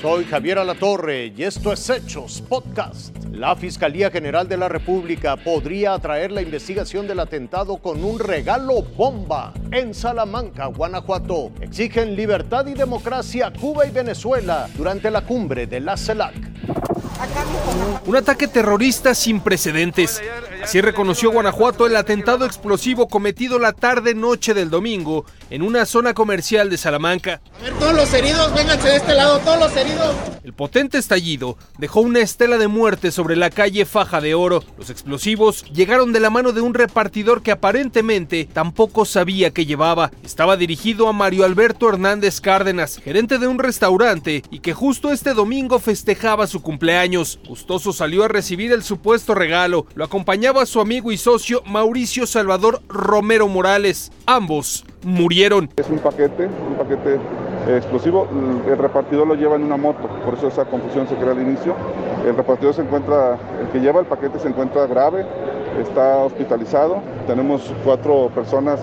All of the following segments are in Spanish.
Soy Javier Alatorre y esto es Hechos Podcast. La Fiscalía General de la República podría atraer la investigación del atentado con un regalo bomba en Salamanca, Guanajuato. Exigen libertad y democracia Cuba y Venezuela durante la cumbre de la CELAC. Un ataque terrorista sin precedentes. Así reconoció Guanajuato el atentado explosivo cometido la tarde-noche del domingo en una zona comercial de Salamanca. A ver, todos los heridos, vénganse de este lado, todos los heridos. El potente estallido dejó una estela de muerte sobre la calle Faja de Oro. Los explosivos llegaron de la mano de un repartidor que aparentemente tampoco sabía que llevaba. Estaba dirigido a Mario Alberto Hernández Cárdenas, gerente de un restaurante y que justo este domingo festejaba su cumpleaños. Gustoso salió a recibir el supuesto regalo. Lo acompañaba su amigo y socio Mauricio Salvador Romero Morales. Ambos murieron. Es un paquete, un paquete explosivo. El repartidor lo lleva en una moto, por eso esa confusión se crea al inicio. El repartidor se encuentra, el que lleva el paquete se encuentra grave, está hospitalizado. Tenemos cuatro personas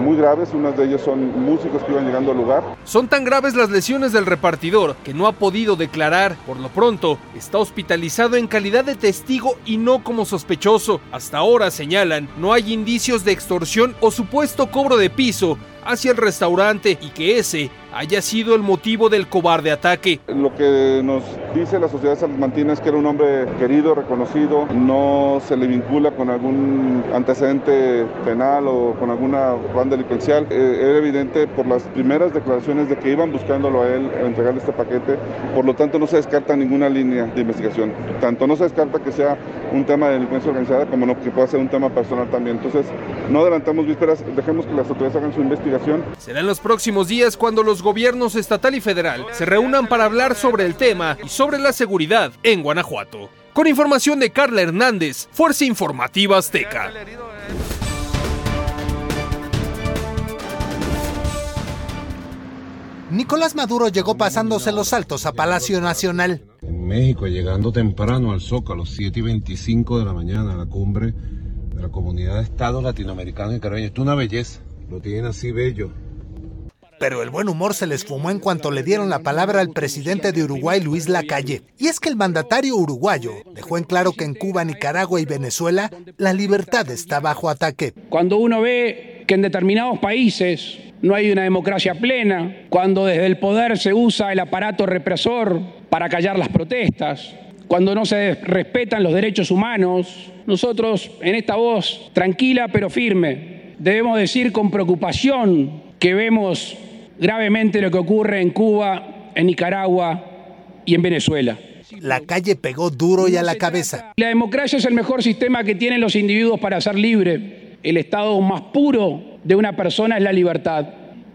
muy graves, unas de ellas son músicos que iban llegando al lugar. Son tan graves las lesiones del repartidor que no ha podido declarar. Por lo pronto, está hospitalizado en calidad de testigo y no como sospechoso. Hasta ahora, señalan, no hay indicios de extorsión o supuesto cobro de piso hacia el restaurante y que ese haya sido el motivo del cobarde ataque. Lo que nos dice la sociedad salmantina es que era un hombre querido, reconocido, no se le vincula con algún antecedente penal o con alguna banda delincuencial. Eh, era evidente por las primeras declaraciones de que iban buscándolo a él a entregarle este paquete, por lo tanto no se descarta ninguna línea de investigación. Tanto no se descarta que sea un tema de delincuencia organizada como no, que pueda ser un tema personal también. Entonces, no adelantamos vísperas, dejemos que las autoridades hagan su investigación. Serán los próximos días cuando los gobiernos estatal y federal se reúnan para hablar sobre el tema y sobre la seguridad en Guanajuato. Con información de Carla Hernández, Fuerza Informativa Azteca. Nicolás Maduro llegó pasándose los saltos a Palacio Nacional. En México, llegando temprano al Zócalo, 7 y 25 de la mañana, a la cumbre de la Comunidad de Estados Latinoamericanos y Caribeños. Esto es una belleza, lo tienen así bello. Pero el buen humor se les fumó en cuanto le dieron la palabra al presidente de Uruguay, Luis Lacalle. Y es que el mandatario uruguayo dejó en claro que en Cuba, Nicaragua y Venezuela la libertad está bajo ataque. Cuando uno ve que en determinados países no hay una democracia plena, cuando desde el poder se usa el aparato represor para callar las protestas, cuando no se respetan los derechos humanos, nosotros en esta voz tranquila pero firme debemos decir con preocupación que vemos gravemente lo que ocurre en Cuba, en Nicaragua y en Venezuela. La calle pegó duro y a la cabeza. La democracia es el mejor sistema que tienen los individuos para ser libres. El estado más puro de una persona es la libertad.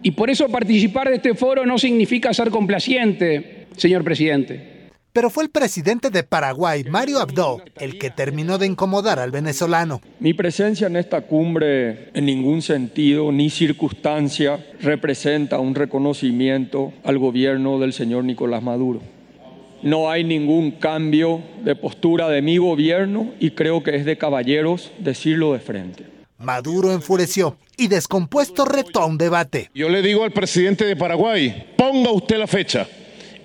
Y por eso participar de este foro no significa ser complaciente, señor presidente. Pero fue el presidente de Paraguay, Mario Abdo, el que terminó de incomodar al venezolano. Mi presencia en esta cumbre en ningún sentido ni circunstancia representa un reconocimiento al gobierno del señor Nicolás Maduro. No hay ningún cambio de postura de mi gobierno y creo que es de caballeros decirlo de frente. Maduro enfureció y descompuesto retó a un debate. Yo le digo al presidente de Paraguay, ponga usted la fecha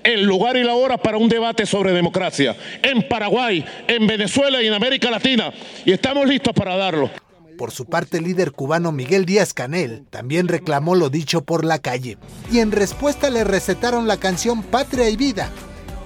el lugar y la hora para un debate sobre democracia en Paraguay, en Venezuela y en América Latina. Y estamos listos para darlo. Por su parte, el líder cubano Miguel Díaz Canel también reclamó lo dicho por la calle. Y en respuesta le recetaron la canción Patria y Vida,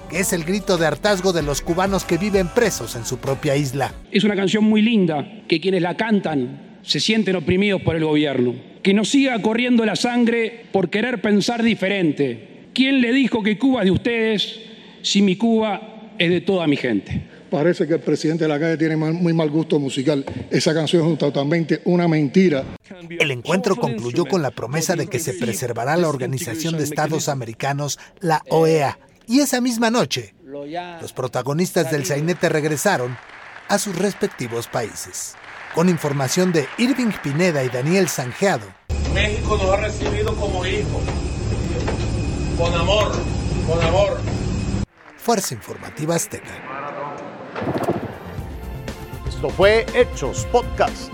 que es el grito de hartazgo de los cubanos que viven presos en su propia isla. Es una canción muy linda, que quienes la cantan se sienten oprimidos por el gobierno. Que nos siga corriendo la sangre por querer pensar diferente, ¿Quién le dijo que Cuba es de ustedes si mi Cuba es de toda mi gente? Parece que el presidente de la calle tiene muy mal gusto musical. Esa canción es totalmente una mentira. El encuentro concluyó con la promesa de que se preservará la Organización de Estados Americanos, la OEA. Y esa misma noche, los protagonistas del sainete regresaron a sus respectivos países. Con información de Irving Pineda y Daniel Sanjeado. México nos ha recibido como hijos con amor, con amor. Fuerza Informativa Azteca. Esto fue Hechos Podcast.